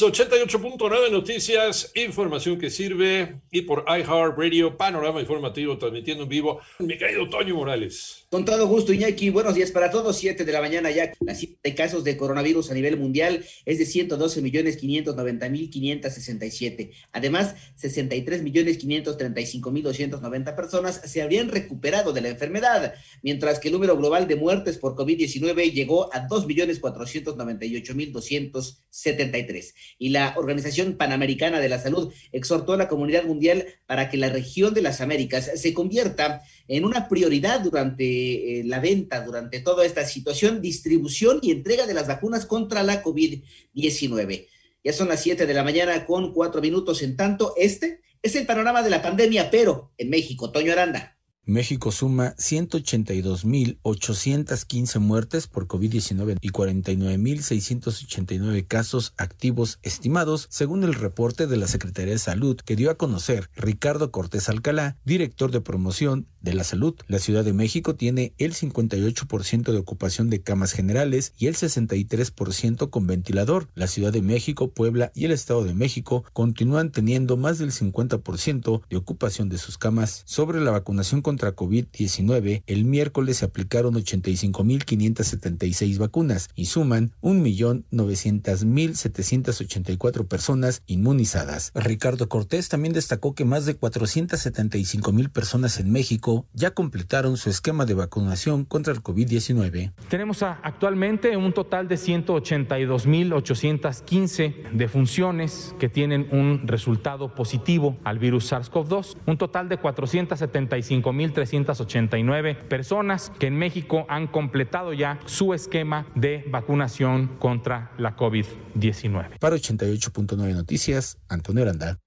88.9 Noticias, información que sirve y por iHeartRadio, panorama informativo transmitiendo en vivo. Mi querido Toño Morales. Con todo gusto, Iñaki. Buenos días para todos. Siete de la mañana ya. La cifra de casos de coronavirus a nivel mundial es de 112 millones 590 mil 567. Además, 63 millones 535 mil 290 personas se habrían recuperado de la enfermedad, mientras que el número global de muertes por COVID-19 llegó a 2 millones 498 mil 273 y la Organización Panamericana de la Salud exhortó a la comunidad mundial para que la región de las Américas se convierta en una prioridad durante eh, la venta, durante toda esta situación, distribución y entrega de las vacunas contra la COVID-19. Ya son las 7 de la mañana con cuatro minutos. En tanto, este es el panorama de la pandemia, pero en México, Toño Aranda. México suma 182.815 muertes por COVID-19 y 49.689 casos activos estimados, según el reporte de la Secretaría de Salud que dio a conocer Ricardo Cortés Alcalá, director de promoción de la salud. La Ciudad de México tiene el 58% de ocupación de camas generales y el 63% con ventilador. La Ciudad de México, Puebla y el Estado de México continúan teniendo más del 50% de ocupación de sus camas. Sobre la vacunación con contra COVID-19, el miércoles se aplicaron 85.576 vacunas y suman 1.900.784 personas inmunizadas. Ricardo Cortés también destacó que más de 475.000 personas en México ya completaron su esquema de vacunación contra el COVID-19. Tenemos actualmente un total de 182.815 defunciones que tienen un resultado positivo al virus SARS-CoV-2, un total de 475.000 1.389 personas que en México han completado ya su esquema de vacunación contra la COVID-19. Para 88.9 Noticias, Antonio Aranda.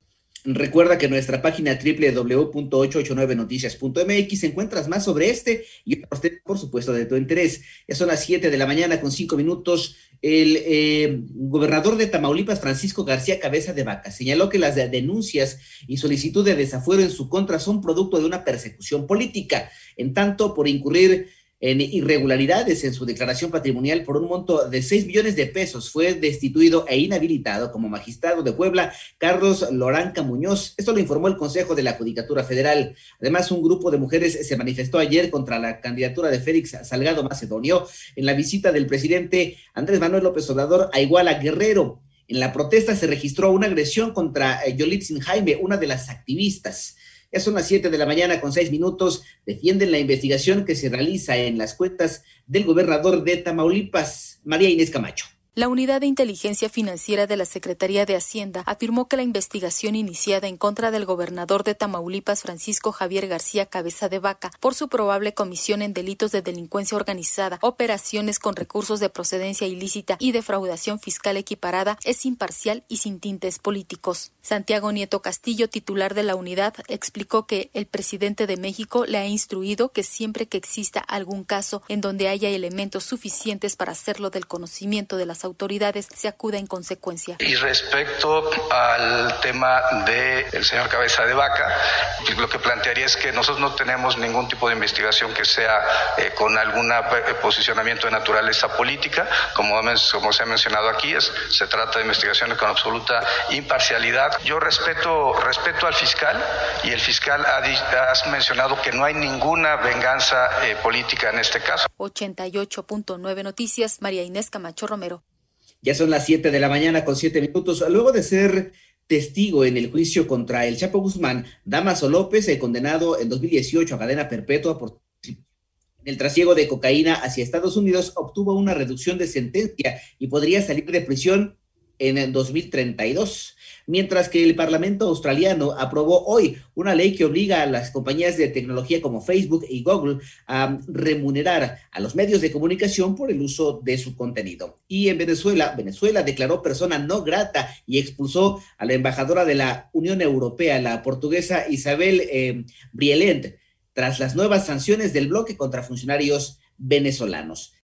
Recuerda que en nuestra página www.889noticias.mx encuentras más sobre este y por supuesto, de tu interés. Ya son las 7 de la mañana con 5 minutos. El eh, gobernador de Tamaulipas, Francisco García Cabeza de Vaca, señaló que las denuncias y solicitud de desafuero en su contra son producto de una persecución política. En tanto, por incurrir en irregularidades en su declaración patrimonial por un monto de 6 millones de pesos. Fue destituido e inhabilitado como magistrado de Puebla Carlos Loranca Muñoz. Esto lo informó el Consejo de la Judicatura Federal. Además, un grupo de mujeres se manifestó ayer contra la candidatura de Félix Salgado Macedonio en la visita del presidente Andrés Manuel López Obrador a Iguala Guerrero. En la protesta se registró una agresión contra eh, Yolitzin Jaime, una de las activistas. Ya son las 7 de la mañana con 6 minutos. Defienden la investigación que se realiza en las cuentas del gobernador de Tamaulipas, María Inés Camacho. La Unidad de Inteligencia Financiera de la Secretaría de Hacienda afirmó que la investigación iniciada en contra del gobernador de Tamaulipas, Francisco Javier García Cabeza de Vaca, por su probable comisión en delitos de delincuencia organizada, operaciones con recursos de procedencia ilícita y defraudación fiscal equiparada, es imparcial y sin tintes políticos. Santiago Nieto Castillo, titular de la unidad, explicó que el presidente de México le ha instruido que siempre que exista algún caso en donde haya elementos suficientes para hacerlo del conocimiento de las autoridades se acuda en consecuencia. Y respecto al tema del señor Cabeza de Vaca, lo que plantearía es que nosotros no tenemos ningún tipo de investigación que sea eh, con algún eh, posicionamiento de naturaleza política, como, como se ha mencionado aquí, es, se trata de investigaciones con absoluta imparcialidad. Yo respeto, respeto al fiscal y el fiscal ha, ha mencionado que no hay ninguna venganza eh, política en este caso. 88.9 Noticias, María Inés Camacho Romero. Ya son las 7 de la mañana con 7 minutos. Luego de ser testigo en el juicio contra el Chapo Guzmán, Damaso López, condenado en 2018 a cadena perpetua por el trasiego de cocaína hacia Estados Unidos, obtuvo una reducción de sentencia y podría salir de prisión en el 2032 mientras que el Parlamento australiano aprobó hoy una ley que obliga a las compañías de tecnología como Facebook y Google a remunerar a los medios de comunicación por el uso de su contenido. Y en Venezuela, Venezuela declaró persona no grata y expulsó a la embajadora de la Unión Europea, la portuguesa Isabel eh, Brielent, tras las nuevas sanciones del bloque contra funcionarios venezolanos.